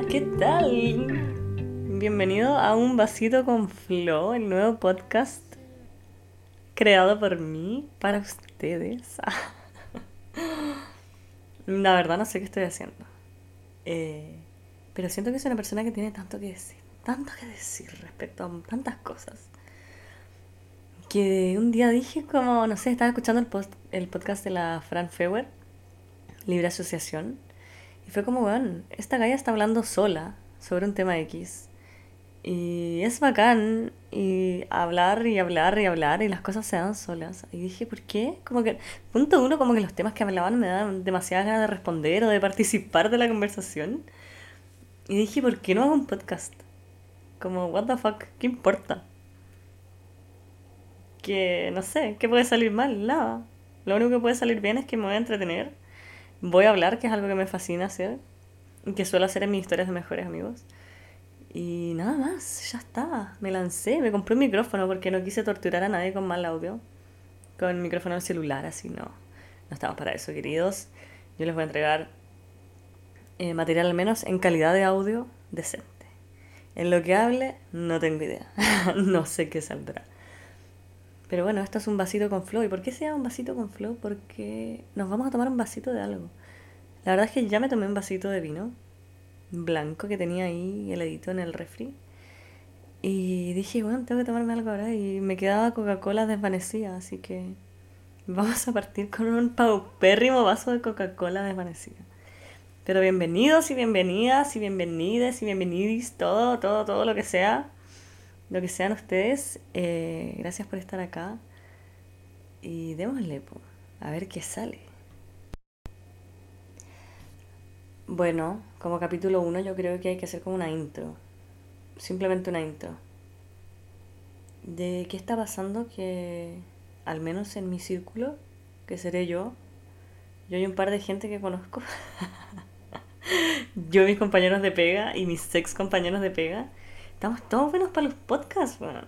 ¿qué tal? Bienvenido a Un Vasito con Flo, el nuevo podcast creado por mí para ustedes. La verdad no sé qué estoy haciendo. Eh, pero siento que soy una persona que tiene tanto que decir, tanto que decir respecto a tantas cosas. Que un día dije como, no sé, estaba escuchando el, post, el podcast de la Fran Fewer, Libre Asociación, y fue como, bueno, esta galla está hablando sola sobre un tema X. Y es bacán y hablar y hablar y hablar y las cosas se dan solas. Y dije, ¿por qué? Como que, punto uno, como que los temas que hablaban me daban demasiadas ganas de responder o de participar de la conversación. Y dije, ¿por qué no hago un podcast? Como, what the fuck, ¿qué importa? Que, no sé, ¿qué puede salir mal? Nada. Lo único que puede salir bien es que me voy a entretener. Voy a hablar, que es algo que me fascina hacer. Y que suelo hacer en mis historias de mejores amigos. Y nada más, ya está. Me lancé, me compré un micrófono porque no quise torturar a nadie con mal audio. Con micrófono celular, así no. No estamos para eso, queridos. Yo les voy a entregar eh, material al menos en calidad de audio decente. En lo que hable, no tengo idea. no sé qué saldrá. Pero bueno, esto es un vasito con flow. ¿Y por qué se llama un vasito con flow? Porque nos vamos a tomar un vasito de algo. La verdad es que ya me tomé un vasito de vino blanco que tenía ahí heladito en el refri. Y dije, bueno, tengo que tomarme algo ahora. Y me quedaba Coca-Cola desvanecida, así que vamos a partir con un paupérrimo vaso de Coca-Cola desvanecida. Pero bienvenidos y bienvenidas y bienvenides y bienvenidis, todo, todo, todo lo que sea, lo que sean ustedes. Eh, gracias por estar acá. Y démosle, a ver qué sale. Bueno, como capítulo 1 yo creo que hay que hacer como una intro. Simplemente una intro. De qué está pasando que, al menos en mi círculo, que seré yo, yo y un par de gente que conozco, yo mis compañeros de pega y mis ex compañeros de pega, estamos todos buenos para los podcasts, bueno.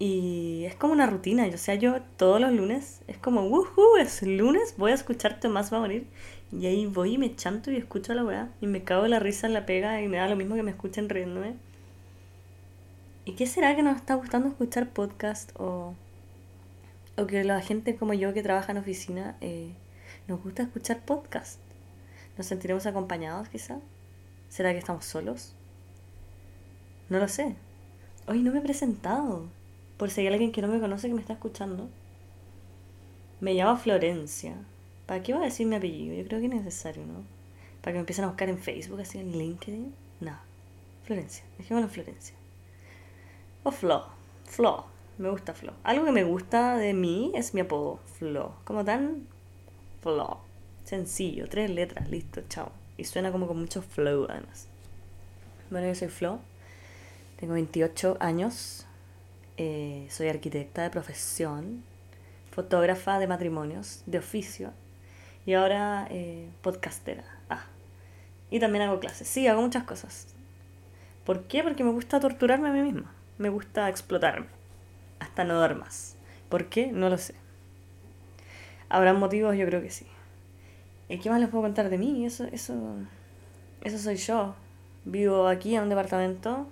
Y es como una rutina, o sea, yo todos los lunes, es como, woohoo, es lunes, voy a escucharte más va a morir. Y ahí voy y me chanto y escucho a la weá. Y me cago la risa en la pega y me da lo mismo que me escuchen riéndome. ¿Y qué será que nos está gustando escuchar podcast o, o que la gente como yo que trabaja en oficina eh, nos gusta escuchar podcast? ¿Nos sentiremos acompañados quizá? ¿Será que estamos solos? No lo sé. Hoy no me he presentado. Por si hay alguien que no me conoce que me está escuchando. Me llamo Florencia. ¿Para qué voy a decir mi apellido? Yo creo que es necesario, ¿no? Para que me empiecen a buscar en Facebook, así en LinkedIn. No. Florencia. Dejémoslo Florencia. O Flo. Flo. Me gusta Flo. Algo que me gusta de mí es mi apodo. Flo. Como tan. Flo. Sencillo. Tres letras. Listo. Chao. Y suena como con mucho flow, además. Bueno, yo soy Flo. Tengo 28 años. Eh, soy arquitecta de profesión. Fotógrafa de matrimonios. De oficio y ahora eh, podcastera. Ah. Y también hago clases. Sí, hago muchas cosas. ¿Por qué? Porque me gusta torturarme a mí misma. Me gusta explotarme. Hasta no dar más. ¿Por qué? No lo sé. ¿Habrán motivos? Yo creo que sí. ¿Y qué más les puedo contar de mí? Eso, eso, eso soy yo. Vivo aquí en un departamento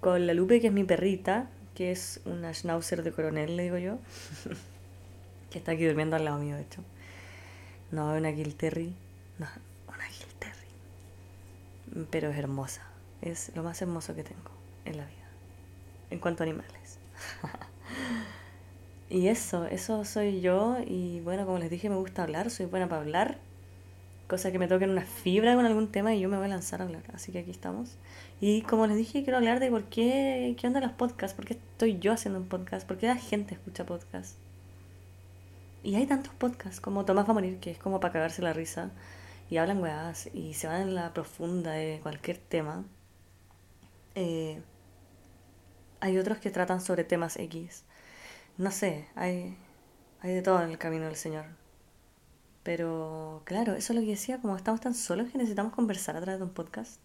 con la Lupe, que es mi perrita, que es una schnauzer de coronel, le digo yo, que está aquí durmiendo al lado mío, de hecho. No, una Terry. No, una Terry. Pero es hermosa. Es lo más hermoso que tengo en la vida. En cuanto a animales. y eso, eso soy yo. Y bueno, como les dije, me gusta hablar. Soy buena para hablar. Cosa que me toquen una fibra con algún tema y yo me voy a lanzar a hablar. Así que aquí estamos. Y como les dije, quiero hablar de por qué, qué onda los podcasts. ¿Por qué estoy yo haciendo un podcast? ¿Por qué la gente escucha podcasts? Y hay tantos podcasts como Tomás va a morir, que es como para cagarse la risa. Y hablan weas y se van en la profunda de cualquier tema. Eh, hay otros que tratan sobre temas X. No sé, hay, hay de todo en el camino del Señor. Pero claro, eso es lo que decía, como estamos tan solos que necesitamos conversar a través de un podcast.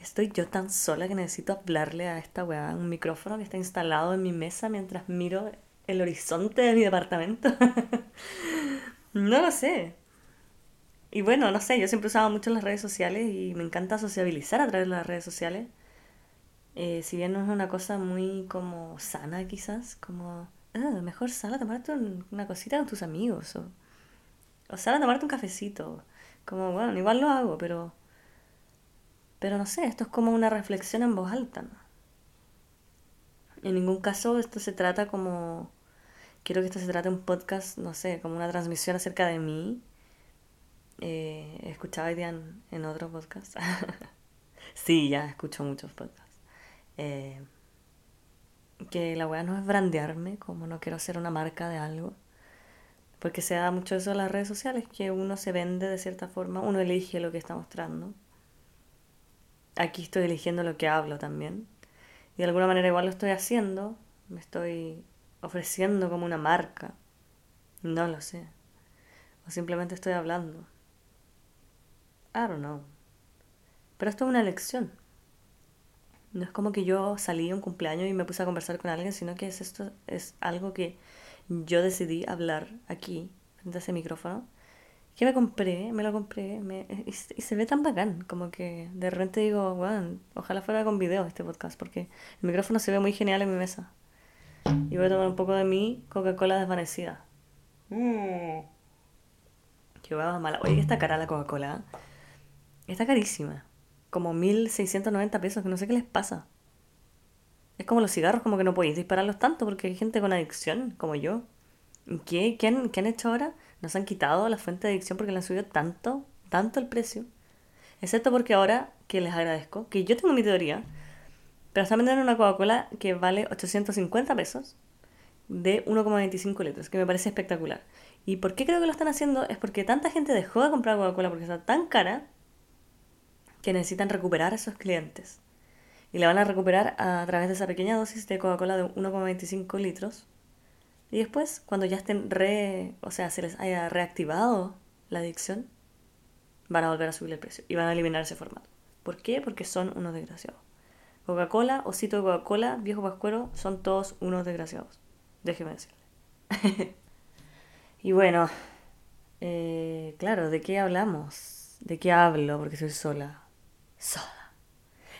Estoy yo tan sola que necesito hablarle a esta weá, un micrófono que está instalado en mi mesa mientras miro el horizonte de mi departamento. no lo sé. y bueno, no sé, yo siempre usaba mucho las redes sociales y me encanta sociabilizar a través de las redes sociales. Eh, si bien no es una cosa muy como sana quizás, como, ah, mejor sal a tomarte una cosita con tus amigos o sal a tomarte un cafecito. Como, bueno, igual lo hago, pero, pero no sé, esto es como una reflexión en voz alta. ¿no? En ningún caso esto se trata como, quiero que esto se trate un podcast, no sé, como una transmisión acerca de mí. Eh, escuchaba hoy en, en otro podcast. sí, ya escucho muchos podcasts. Eh, que la weá no es brandearme, como no quiero ser una marca de algo. Porque se da mucho eso en las redes sociales, que uno se vende de cierta forma, uno elige lo que está mostrando. Aquí estoy eligiendo lo que hablo también. Y de alguna manera igual lo estoy haciendo, me estoy ofreciendo como una marca. No lo sé. O simplemente estoy hablando. I don't know. Pero esto es una elección. No es como que yo salí un cumpleaños y me puse a conversar con alguien, sino que es esto es algo que yo decidí hablar aquí, frente a ese micrófono. Que me compré, me lo compré, me, y, se ve tan bacán, como que de repente digo, bueno, ojalá fuera con video este podcast, porque el micrófono se ve muy genial en mi mesa. Y voy a tomar un poco de mi Coca-Cola desvanecida. Mmm. Qué hueva mala. Oye, está cara la Coca-Cola. Está carísima como 1.690 pesos, que no sé qué les pasa. Es como los cigarros, como que no podéis dispararlos tanto porque hay gente con adicción, como yo. ¿Qué, ¿Qué, han, ¿Qué han hecho ahora? Nos han quitado la fuente de adicción porque le han subido tanto, tanto el precio. Excepto porque ahora, que les agradezco, que yo tengo mi teoría, pero están vendiendo una Coca-Cola que vale 850 pesos de 1,25 litros, que me parece espectacular. ¿Y por qué creo que lo están haciendo? Es porque tanta gente dejó de comprar Coca-Cola porque está tan cara que necesitan recuperar a esos clientes. Y la van a recuperar a través de esa pequeña dosis de Coca-Cola de 1,25 litros. Y después, cuando ya estén re, o sea, se les haya reactivado la adicción, van a volver a subir el precio y van a eliminar ese formato. ¿Por qué? Porque son unos desgraciados. Coca-Cola, Osito de Coca-Cola, Viejo Pascuero, son todos unos desgraciados. Déjeme decirle. y bueno, eh, claro, ¿de qué hablamos? ¿De qué hablo? Porque soy sola sola.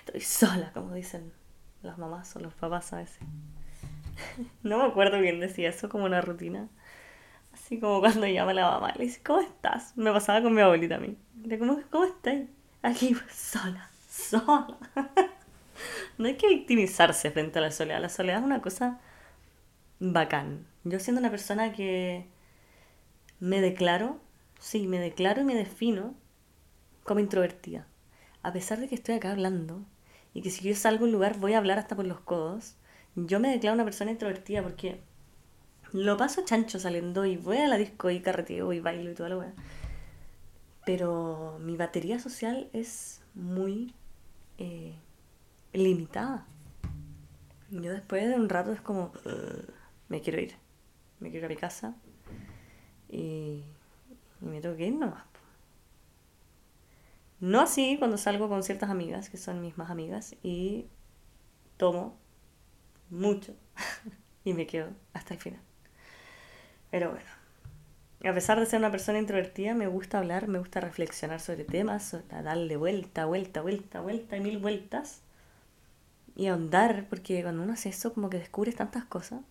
Estoy sola, como dicen las mamás o los papás a veces. No me acuerdo quién decía eso como una rutina. Así como cuando llama la mamá le dice, ¿cómo estás? Me pasaba con mi abuelita a mí. Le ¿cómo, cómo estás? Aquí, sola, sola. No hay que victimizarse frente a la soledad. La soledad es una cosa bacán. Yo siendo una persona que me declaro, sí, me declaro y me defino como introvertida a pesar de que estoy acá hablando y que si yo salgo a un lugar voy a hablar hasta por los codos, yo me declaro una persona introvertida porque lo paso chancho saliendo y voy a la disco y carreteo y bailo y toda la weá. Pero mi batería social es muy eh, limitada. Yo después de un rato es como, me quiero ir, me quiero ir a mi casa y, y me tengo que ir nomás. No así cuando salgo con ciertas amigas, que son mis más amigas, y tomo mucho y me quedo hasta el final. Pero bueno, a pesar de ser una persona introvertida, me gusta hablar, me gusta reflexionar sobre temas, darle vuelta, vuelta, vuelta, vuelta y mil vueltas. Y ahondar, porque cuando uno hace eso, como que descubres tantas cosas.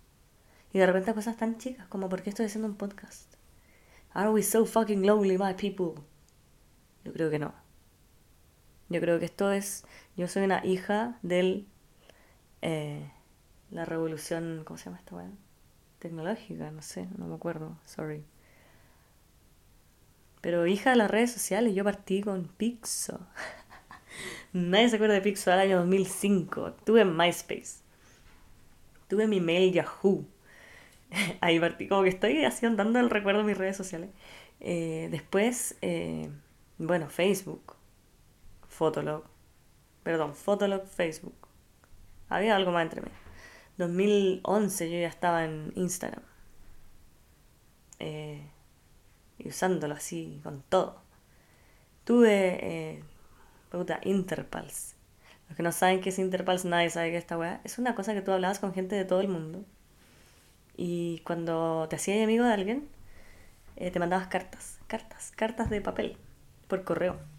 Y de repente cosas tan chicas, como ¿por qué estoy haciendo un podcast? ¿Are we so fucking lonely, my people? Yo creo que no. Yo creo que esto es, yo soy una hija del, eh, la revolución, ¿cómo se llama esta weá? Tecnológica, no sé, no me acuerdo, sorry. Pero hija de las redes sociales, yo partí con Pixo. Nadie se acuerda de Pixo del año 2005. Tuve MySpace. Tuve mi mail Yahoo. Ahí partí, como que estoy así andando el recuerdo de mis redes sociales. Eh, después, eh, bueno, Facebook. Fotolog. Perdón, Fotolog Facebook. Había algo más entre mí. 2011 yo ya estaba en Instagram. Eh, y usándolo así con todo. Tuve, eh, puta, Interpals. Los que no saben qué es Interpals, nadie sabe qué es esta weá. Es una cosa que tú hablabas con gente de todo el mundo. Y cuando te hacías amigo de alguien, eh, te mandabas cartas, cartas, cartas de papel por correo.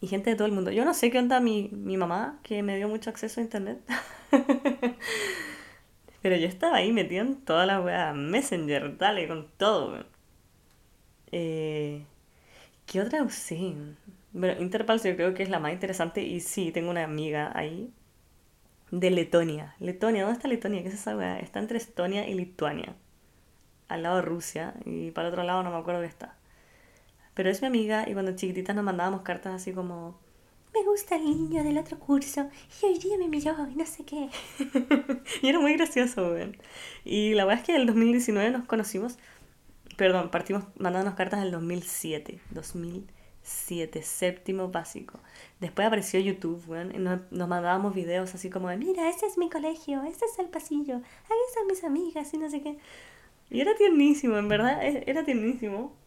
Y gente de todo el mundo. Yo no sé qué onda mi, mi mamá, que me dio mucho acceso a internet. Pero yo estaba ahí metido en toda la weá. Messenger, dale, con todo, Eh, ¿Qué otra usé? Bueno, Interpals yo creo que es la más interesante. Y sí, tengo una amiga ahí. De Letonia. Letonia, ¿dónde está Letonia? ¿Qué es esa weá? Está entre Estonia y Lituania. Al lado de Rusia. Y para otro lado no me acuerdo qué está. Pero es mi amiga y cuando chiquititas nos mandábamos cartas así como me gusta el niño del otro curso y hoy día me miró y no sé qué. y era muy gracioso, weón. Y la verdad es que en el 2019 nos conocimos, perdón, partimos mandándonos cartas en el 2007, 2007, séptimo básico. Después apareció YouTube, weón, y nos, nos mandábamos videos así como de, mira, ese es mi colegio, este es el pasillo, ahí están mis amigas y no sé qué. Y era tiernísimo, en verdad, e, era tiernísimo.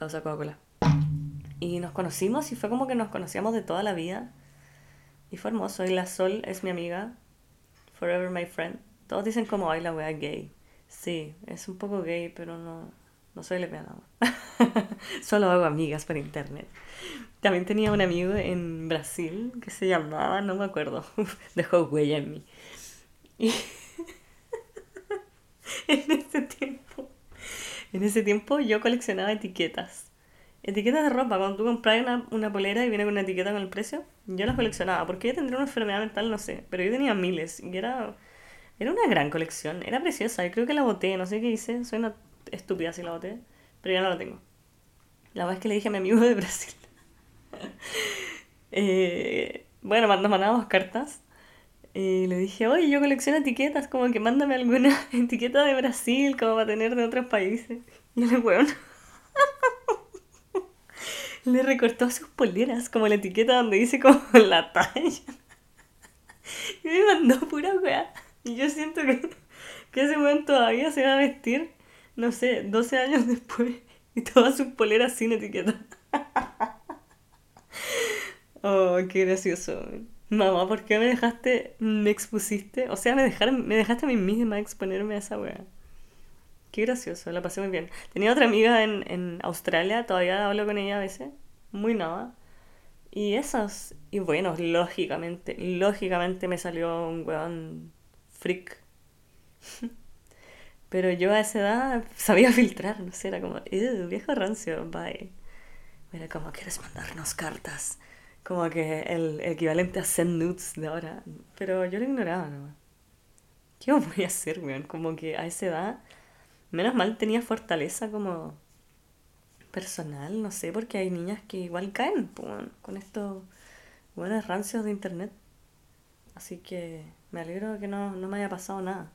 Pausa Coca-Cola. Y nos conocimos y fue como que nos conocíamos de toda la vida. Y fue hermoso. Y la Sol es mi amiga. Forever my friend. Todos dicen como, ay, la wea gay. Sí, es un poco gay, pero no, no soy lesbiana. Solo hago amigas por internet. También tenía un amigo en Brasil que se llamaba, no me acuerdo, dejó huella en mí. Y en ese tiempo, en ese tiempo yo coleccionaba etiquetas Etiquetas de ropa, cuando tú compras una, una polera y viene con una etiqueta con el precio, yo las coleccionaba. Porque yo tendría una enfermedad mental, no sé. Pero yo tenía miles y era, era una gran colección. Era preciosa. Yo creo que la boté, no sé qué hice. Soy una estúpida si la boté. Pero ya no la tengo. La verdad es que le dije a mi amigo de Brasil. eh, bueno, nos mandábamos cartas. Y le dije, oye, yo colecciono etiquetas, como que mándame alguna etiqueta de Brasil, como para tener de otros países. Y le weón le recortó sus poleras, como la etiqueta donde dice como la talla. Y me mandó pura weá. Y yo siento que, que ese weón todavía se va a vestir, no sé, 12 años después. Y todas sus poleras sin etiqueta. Oh, qué gracioso. Mamá, ¿por qué me dejaste, me expusiste? O sea, me, dejaron, me dejaste a mí misma exponerme a esa weá. Qué gracioso, la pasé muy bien. Tenía otra amiga en, en Australia, todavía hablo con ella a veces, muy nada. Y esas, y bueno, lógicamente, lógicamente me salió un weón freak. Pero yo a esa edad sabía filtrar, no sé, era como, viejo rancio, bye. Era como, ¿quieres mandarnos cartas? Como que el equivalente a send nudes de ahora. Pero yo lo ignoraba nomás. ¿Qué voy a hacer, weón? Como que a esa edad Menos mal tenía fortaleza como personal, no sé, porque hay niñas que igual caen con estos buenos rancios de internet. Así que me alegro de que no, me haya pasado nada.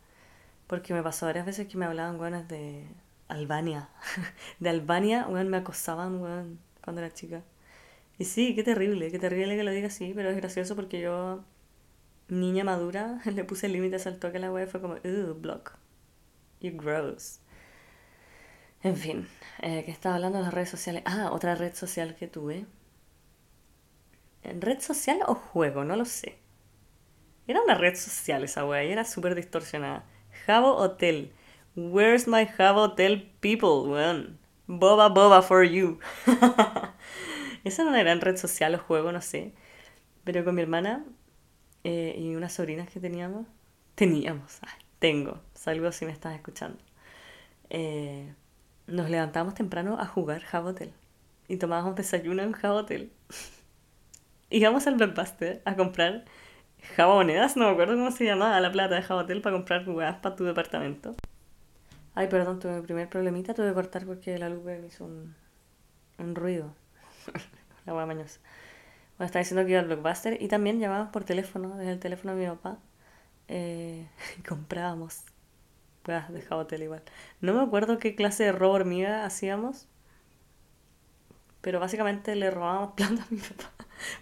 Porque me pasó varias veces que me hablaban buenas de Albania. de Albania, bueno, me acosaban, bueno, cuando era chica. Y sí, qué terrible, qué terrible que lo diga así, pero es gracioso porque yo, niña madura, le puse límites al toque a la web, fue como, uh, block. You gross. En fin, eh, que estaba hablando de las redes sociales. Ah, otra red social que tuve. ¿Red social o juego? No lo sé. Era una red social esa wea y era súper distorsionada. Jabo Hotel. Where's my Jabo Hotel people, weón? Boba Boba for you. esa no era en red social o juego, no sé. Pero con mi hermana eh, y unas sobrinas que teníamos. Teníamos, tengo. Salgo si me estás escuchando. Eh, nos levantamos temprano a jugar Jabotel y tomábamos desayuno en Jabotel. Íbamos al Blockbuster a comprar jabonedas, no me acuerdo cómo se llamaba la plata de Jabotel para comprar huevas para tu departamento. Ay, perdón, tuve mi primer problemita, tuve que cortar porque la luz me hizo un ruido. La hueá mañosa. Bueno, estaba diciendo que iba al Blockbuster y también llamábamos por teléfono, desde el teléfono de mi papá. Eh, y comprábamos Ah, dejaba hotel igual. No me acuerdo qué clase de robo hormiga hacíamos. Pero básicamente le robábamos plata a mi papá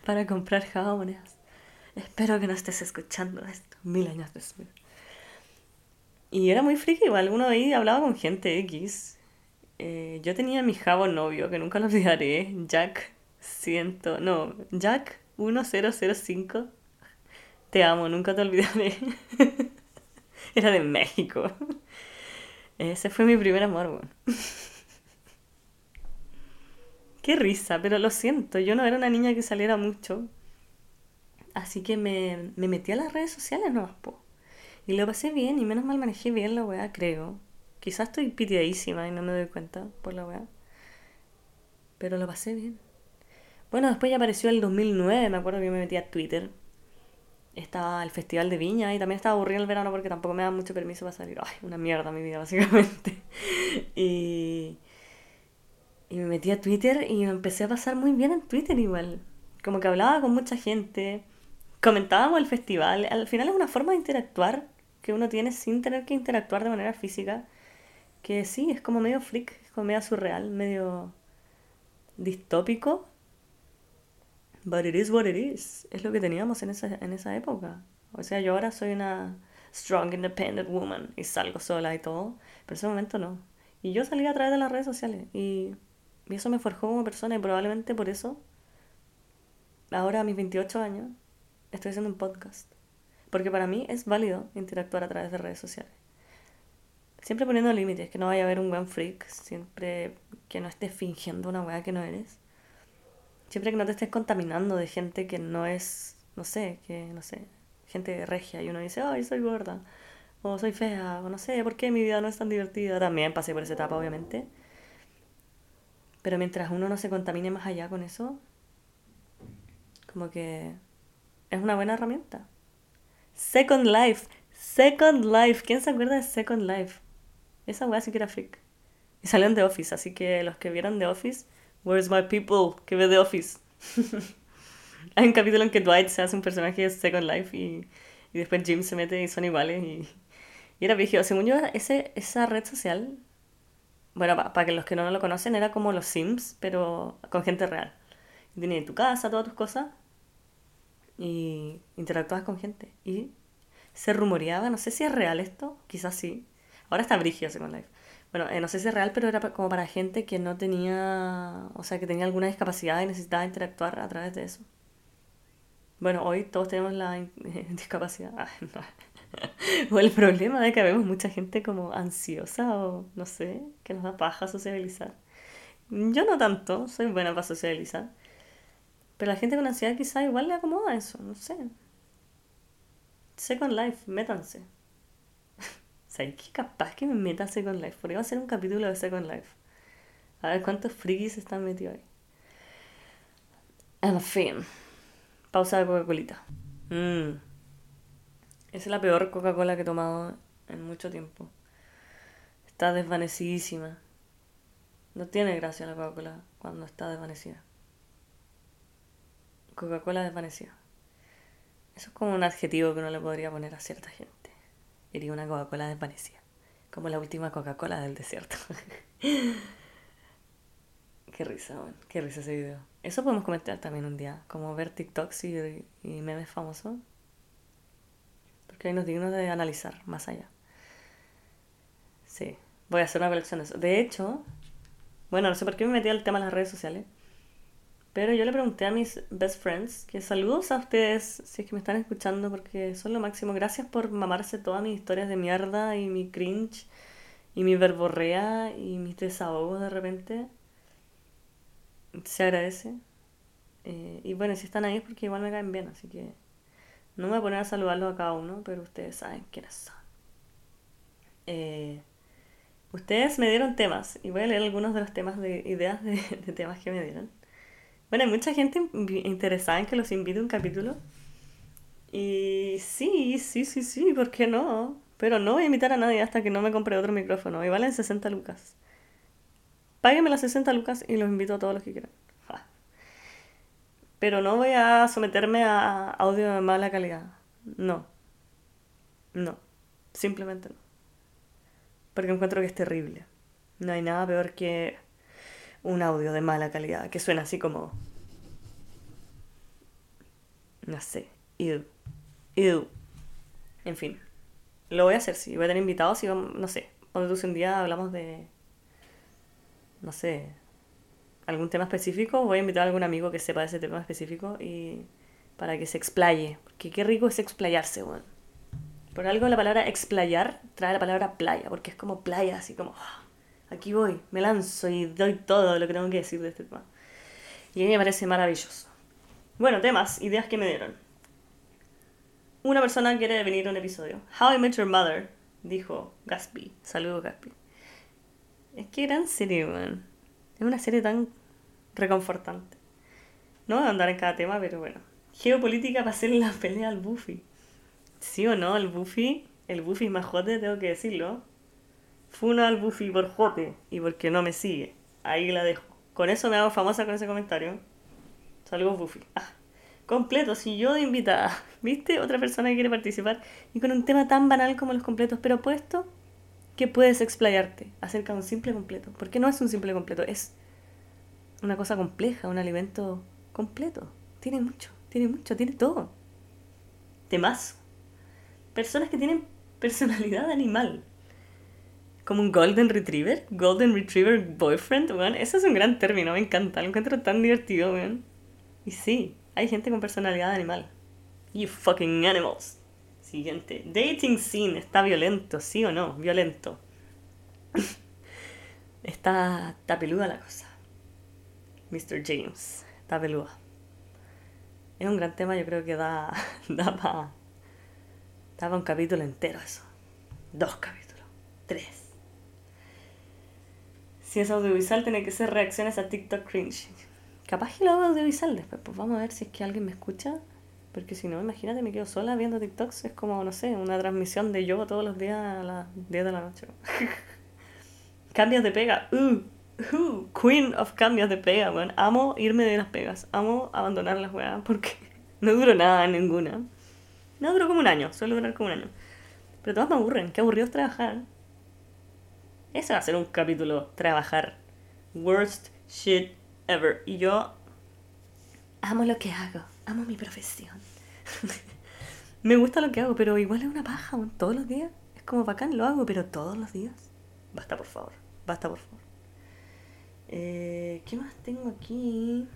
para comprar jabones. Espero que no estés escuchando esto mil años después. Y era muy friki igual. Uno ahí hablaba con gente X. Eh, yo tenía mi jabón novio, que nunca lo olvidaré. Jack ciento... No, Jack 1005. Te amo, nunca te olvidaré. Era de México. Ese fue mi primer amor. Qué risa, pero lo siento, yo no era una niña que saliera mucho. Así que me, me metí a las redes sociales no po. Y lo pasé bien y menos mal manejé bien la weá, creo. Quizás estoy pitiadísima y no me doy cuenta por la weá. Pero lo pasé bien. Bueno, después ya apareció el 2009, me acuerdo que me metí a Twitter. Estaba el Festival de Viña y también estaba aburrido el verano porque tampoco me da mucho permiso para salir. Ay, una mierda mi vida, básicamente. y, y me metí a Twitter y empecé a pasar muy bien en Twitter igual. Como que hablaba con mucha gente, comentábamos el festival. Al final es una forma de interactuar que uno tiene sin tener que interactuar de manera física. Que sí, es como medio freak, es como medio surreal, medio distópico, But it is what it is. Es lo que teníamos en esa, en esa época. O sea, yo ahora soy una strong, independent woman y salgo sola y todo. Pero en ese momento no. Y yo salí a través de las redes sociales. Y, y eso me forjó como persona. Y probablemente por eso, ahora a mis 28 años, estoy haciendo un podcast. Porque para mí es válido interactuar a través de redes sociales. Siempre poniendo límites, que no vaya a haber un buen freak, siempre que no estés fingiendo una weá que no eres. Siempre que no te estés contaminando de gente que no es, no sé, que no sé, gente regia y uno dice, ay, soy gorda, o soy fea, o no sé, ¿por qué mi vida no es tan divertida? También pasé por esa etapa, obviamente. Pero mientras uno no se contamine más allá con eso, como que es una buena herramienta. Second Life, Second Life, ¿quién se acuerda de Second Life? Esa weá sí que era freak. Y salieron de Office, así que los que vieron de Office Where's my people? Que ve The Office. Hay un capítulo en que Dwight se hace un personaje de Second Life y, y después Jim se mete y son iguales. Y, y era vigio. Según yo, ese, esa red social, bueno, para que los que no lo conocen, era como los Sims, pero con gente real. Tienes tu casa, todas tus cosas, y interactuabas con gente. Y se rumoreaba, no sé si es real esto, quizás sí. Ahora está brigio Second Life bueno, eh, no sé si es real, pero era como para gente que no tenía, o sea, que tenía alguna discapacidad y necesitaba interactuar a través de eso. Bueno, hoy todos tenemos la discapacidad. o el problema de que vemos mucha gente como ansiosa o no sé, que nos da paja sociabilizar. Yo no tanto, soy buena para socializar. Pero la gente con ansiedad quizá igual le acomoda eso, no sé. Second Life, métanse. ¿Sabes qué capaz que me meta a Second Life? Podría hacer un capítulo de Second Life. A ver cuántos frikis están metidos ahí. En fin. Pausa de Coca-Colita. Mmm. Esa es la peor Coca-Cola que he tomado en mucho tiempo. Está desvanecidísima. No tiene gracia la Coca-Cola cuando está desvanecida. Coca-Cola desvanecida. Eso es como un adjetivo que uno le podría poner a cierta gente. Quería una Coca-Cola desvanecida. Como la última Coca-Cola del desierto. qué risa, man. Qué risa ese video. Eso podemos comentar también un día. Como ver TikToks y, memes famosos. Porque hay unos dignos de analizar más allá. Sí. Voy a hacer una colección de eso. De hecho, bueno, no sé por qué me metí al tema de las redes sociales. Pero yo le pregunté a mis best friends que saludos a ustedes si es que me están escuchando porque son lo máximo. Gracias por mamarse todas mis historias de mierda y mi cringe y mi verborrea y mis desahogos de repente. Se agradece. Eh, y bueno, si están ahí es porque igual me caen bien, así que no me voy a poner a saludarlos a cada uno, pero ustedes saben quiénes son. Eh, ustedes me dieron temas y voy a leer algunos de los temas de ideas de temas que me dieron. Bueno, hay mucha gente interesada en que los invite un capítulo. Y sí, sí, sí, sí, ¿por qué no? Pero no voy a invitar a nadie hasta que no me compre otro micrófono. Y valen 60 lucas. Páguenme las 60 lucas y los invito a todos los que quieran. Pero no voy a someterme a audio de mala calidad. No. No. Simplemente no. Porque encuentro que es terrible. No hay nada peor que un audio de mala calidad, que suena así como... No sé. Ew. Ew. En fin. Lo voy a hacer, sí. Voy a tener invitados y no sé. Cuando tú un día hablamos de... No sé. Algún tema específico. Voy a invitar a algún amigo que sepa de ese tema específico y... Para que se explaye. Porque qué rico es explayarse, weón. Por algo la palabra explayar trae la palabra playa. Porque es como playa, así como... Ah, aquí voy, me lanzo y doy todo lo que tengo que decir de este tema. Y a mí me parece maravilloso. Bueno, temas, ideas que me dieron. Una persona quiere venir a un episodio. How I Met Your Mother, dijo Gaspi. Saludos, Gaspi. Es que gran serie, man. Es una serie tan reconfortante. No voy a andar en cada tema, pero bueno. Geopolítica para hacer la pelea al Buffy. ¿Sí o no? El Buffy, el Buffy más jote, tengo que decirlo. Funa al Buffy por jote y porque no me sigue. Ahí la dejo. Con eso me hago famosa con ese comentario. Saludos, Buffy. Ah, completos, y yo de invitada. ¿Viste? Otra persona que quiere participar. Y con un tema tan banal como los completos, pero puesto que puedes explayarte acerca de un simple completo. Porque no es un simple completo, es una cosa compleja, un alimento completo. Tiene mucho, tiene mucho, tiene todo. Temas. Personas que tienen personalidad animal. Como un Golden Retriever, Golden Retriever Boyfriend, weón. Eso es un gran término, me encanta, lo encuentro tan divertido, weón. Y sí, hay gente con personalidad animal. You fucking animals. Siguiente. Dating scene. ¿Está violento? ¿Sí o no? Violento. está, está peluda la cosa. Mr. James. Está peluda. Es un gran tema, yo creo que da, da para da pa un capítulo entero eso. Dos capítulos. Tres. Si es audiovisual, tiene que ser reacciones a TikTok cringe. Capaz que lo hago audiovisual después, pues vamos a ver si es que alguien me escucha. Porque si no, imagínate, me quedo sola viendo TikToks. Es como, no sé, una transmisión de yoga todos los días a las 10 de la noche. cambios de pega. Uh, uh, queen of cambios de pega, weón. Amo irme de las pegas. Amo abandonar las weas porque no duro nada en ninguna. No duro como un año, suele durar como un año. Pero todas me aburren. Qué aburrido es trabajar. Ese va a ser un capítulo. Trabajar. Worst shit ever. Y yo amo lo que hago, amo mi profesión. Me gusta lo que hago, pero igual es una paja, todos los días. Es como bacán, lo hago, pero todos los días. Basta, por favor, basta, por favor. Eh, ¿Qué más tengo aquí?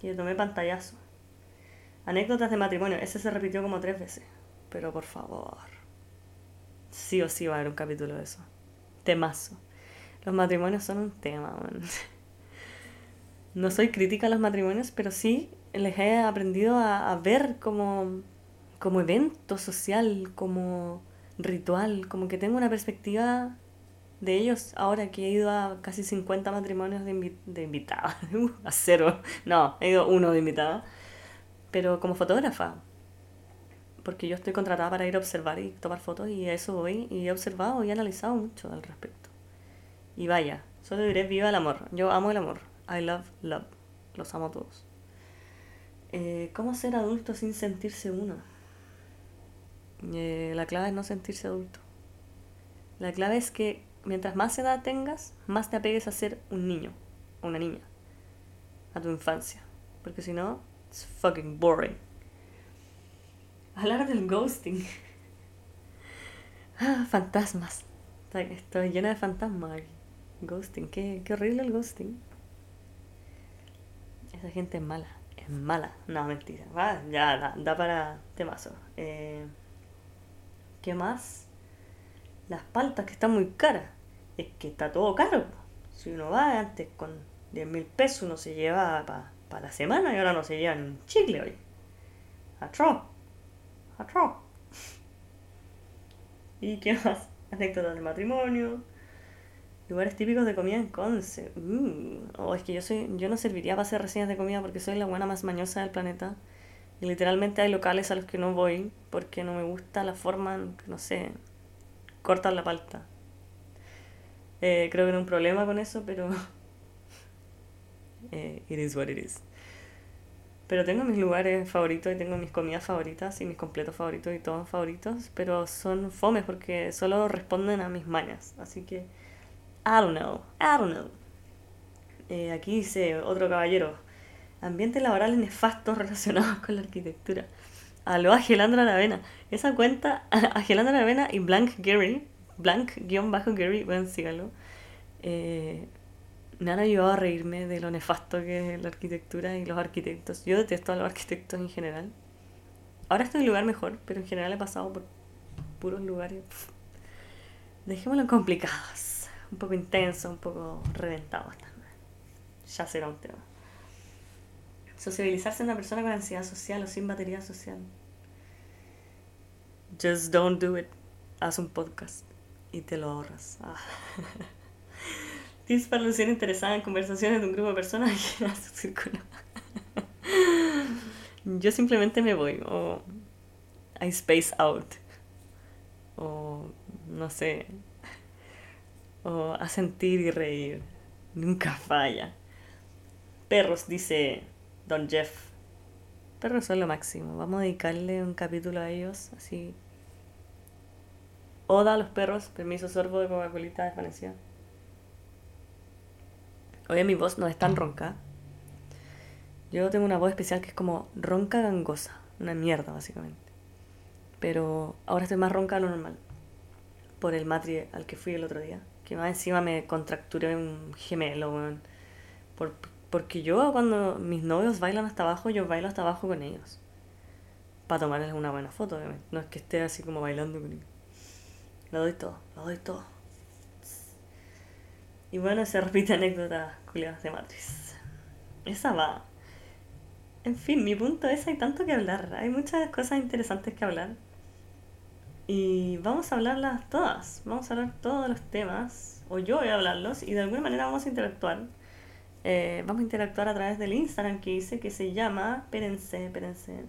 Que tomé pantallazo. Anécdotas de matrimonio. Ese se repitió como tres veces. Pero por favor. Sí o sí va a haber un capítulo de eso. Temazo. Los matrimonios son un tema, no soy crítica a los matrimonios, pero sí les he aprendido a, ver como, como evento social, como ritual, como que tengo una perspectiva de ellos ahora que he ido a casi 50 matrimonios de, invitada, uh, a cero, no, he ido uno de invitada, pero como fotógrafa, porque yo estoy contratada para ir a observar y tomar fotos y a eso voy y he observado y he analizado mucho al respecto. Y vaya, solo diré viva el amor, yo amo el amor, I love love. Los amo todos. Eh, ¿Cómo ser adulto sin sentirse uno? Eh, la clave es no sentirse adulto. La clave es que mientras más edad tengas, más te apegues a ser un niño o una niña. A tu infancia. Porque si no, it's fucking boring. Hablar del ghosting. ah, fantasmas. Estoy llena de fantasmas Ghosting. Qué, qué horrible el ghosting. Esa gente es mala. Es mala. No, mentira. Va, ya da, para temazo. Eh, ¿Qué más? Las paltas que están muy caras. Es que está todo caro. Si uno va antes con 10 mil pesos, uno se lleva para la semana y ahora no se lleva un chicle hoy. Atro. Atro. ¿Y qué más? Anécdotas de matrimonio. Lugares típicos de comida en Conce. Uh, oh, es que yo soy, yo no serviría para hacer reseñas de comida porque soy la buena más mañosa del planeta. Y literalmente hay locales a los que no voy porque no me gusta la forma, no sé, cortan la palta. Eh, creo que no hay un problema con eso, pero eh, it is what it is. Pero tengo mis lugares favoritos y tengo mis comidas favoritas y mis completos favoritos y todos favoritos, pero son fomes porque solo responden a mis mañas. Así que I don't know, I don't know. Eh, aquí dice otro caballero, ambientes laborales nefastos relacionados con la arquitectura. A lo Angelandra Aravena. Esa cuenta, Angelandra Aravena y Blank Gary, Blank-Gary, bueno, síganlo. Eh, me han ayudado a reírme de lo nefasto que es la arquitectura y los arquitectos. Yo detesto a los arquitectos en general. Ahora estoy en lugar mejor, pero en general he pasado por puros lugares. Dejémoslo complicados un poco intenso, un poco reventado también. ya será un tema. Sociabilizarse una persona con ansiedad social o sin batería social. Just don't do it. Haz un podcast y te lo ahorras. Ah. Tips para lucir interesada en conversaciones de un grupo de personas que su círculo. Yo simplemente me voy o I space out o no sé o a sentir y reír. Nunca falla. Perros, dice Don Jeff. Perros son lo máximo. Vamos a dedicarle un capítulo a ellos, así. Oda a los perros, permiso sorbo de Coca-Colita desvanecida. Oye, mi voz no es tan ronca. Yo tengo una voz especial que es como ronca gangosa. Una mierda, básicamente. Pero ahora estoy más ronca de lo normal. Por el matri al que fui el otro día. Que más encima me contracturé un gemelo, weón. Por, porque yo cuando mis novios bailan hasta abajo, yo bailo hasta abajo con ellos. Para tomarles una buena foto, obviamente. No es que esté así como bailando con ellos. Lo doy todo, lo doy todo. Y bueno, se repite anécdota culiadas de Matrix. Esa va. En fin, mi punto es, hay tanto que hablar. Hay muchas cosas interesantes que hablar. Y vamos a hablarlas todas. Vamos a hablar todos los temas. O yo voy a hablarlos y de alguna manera vamos a interactuar. Eh, vamos a interactuar a través del Instagram que dice que se llama. Espérense, espérense.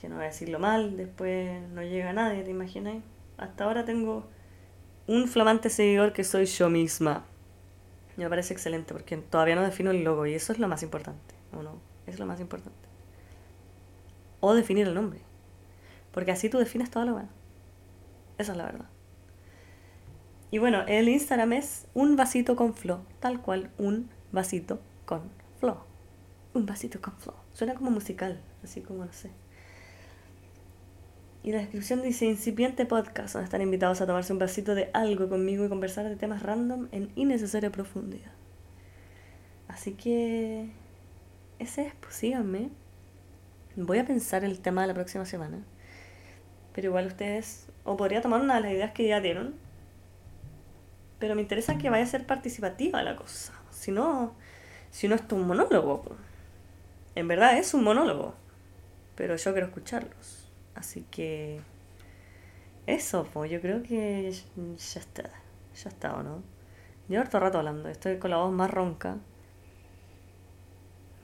Que no voy a decirlo mal, después no llega nadie, ¿te imaginas? Hasta ahora tengo un flamante seguidor que soy yo misma. Me parece excelente porque todavía no defino el logo y eso es lo más importante, ¿o no? Es lo más importante. O definir el nombre. Porque así tú defines todo lo bueno. Esa es la verdad. Y bueno, el Instagram es un vasito con flow, tal cual, un vasito con flow. Un vasito con flow. Suena como musical, así como no sé. Y la descripción dice incipiente podcast, donde están invitados a tomarse un vasito de algo conmigo y conversar de temas random en innecesaria profundidad. Así que ese es, pues síganme. Voy a pensar el tema de la próxima semana. Pero igual ustedes o podría tomar una de las ideas que ya dieron. Pero me interesa que vaya a ser participativa la cosa. Si no, si no es un monólogo. En verdad es un monólogo. Pero yo quiero escucharlos. Así que... Eso, pues yo creo que ya está. Ya está, ¿o no? Llevo harto rato hablando. Estoy con la voz más ronca.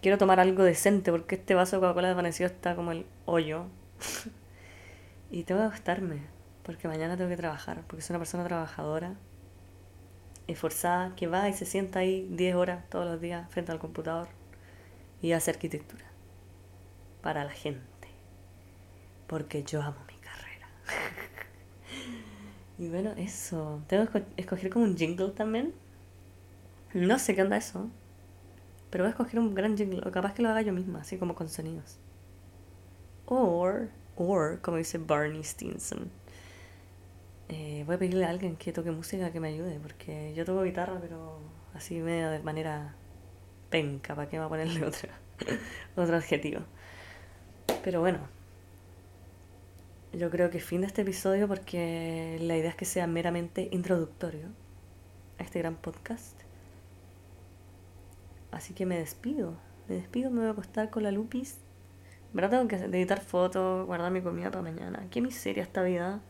Quiero tomar algo decente porque este vaso de Coca-Cola desvanecido está como el hoyo. y tengo que acostarme porque mañana tengo que trabajar, porque soy una persona trabajadora, esforzada, que va y se sienta ahí 10 horas todos los días frente al computador y hace arquitectura para la gente, porque yo amo mi carrera. y bueno, eso, tengo que escoger como un jingle también. No sé qué onda eso, pero voy a escoger un gran jingle, o capaz que lo haga yo misma, así como con sonidos. Or, or, como dice Barney Stinson eh, voy a pedirle a alguien que toque música que me ayude, porque yo toco guitarra, pero así medio de manera penca, ¿para qué va a ponerle otro, otro adjetivo? Pero bueno, yo creo que fin de este episodio porque la idea es que sea meramente introductorio a este gran podcast. Así que me despido, me despido, me voy a acostar con la lupis. verdad tengo que editar fotos, guardar mi comida para mañana. Qué miseria esta vida.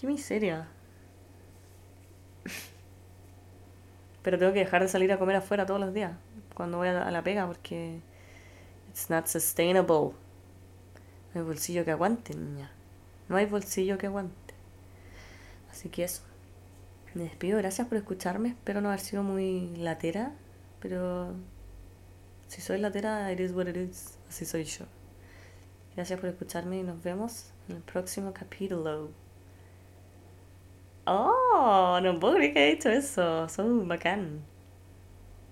Qué miseria. Pero tengo que dejar de salir a comer afuera todos los días cuando voy a la pega porque it's not sustainable. No hay bolsillo que aguante, niña. No hay bolsillo que aguante. Así que eso. Me despido, gracias por escucharme. Espero no haber sido muy latera, pero si soy latera, it is what it is. Así soy yo. Gracias por escucharme y nos vemos en el próximo capítulo. Oh, no puedo creer que haya dicho eso. Soy bacán.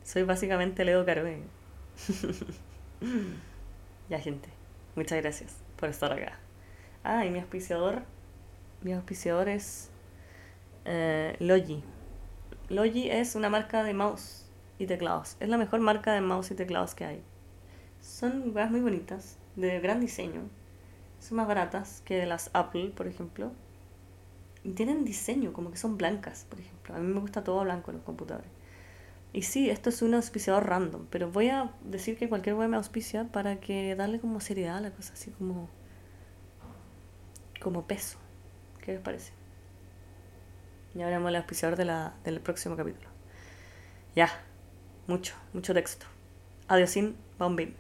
Soy básicamente Leo Caroe. ya, gente. Muchas gracias por estar acá. Ah, y mi auspiciador. Mi auspiciador es eh, Logi. Logi es una marca de mouse y teclados. Es la mejor marca de mouse y teclados que hay. Son weas muy bonitas, de gran diseño. Son más baratas que las Apple, por ejemplo y tienen diseño, como que son blancas, por ejemplo. A mí me gusta todo blanco en los computadores. Y sí, esto es un auspiciador random, pero voy a decir que cualquier web me auspicia para que darle como seriedad a la cosa, así como. como peso. ¿Qué les parece? Ya veremos el auspiciador de la, del próximo capítulo. Ya, mucho, mucho texto. Adiosín, bombín.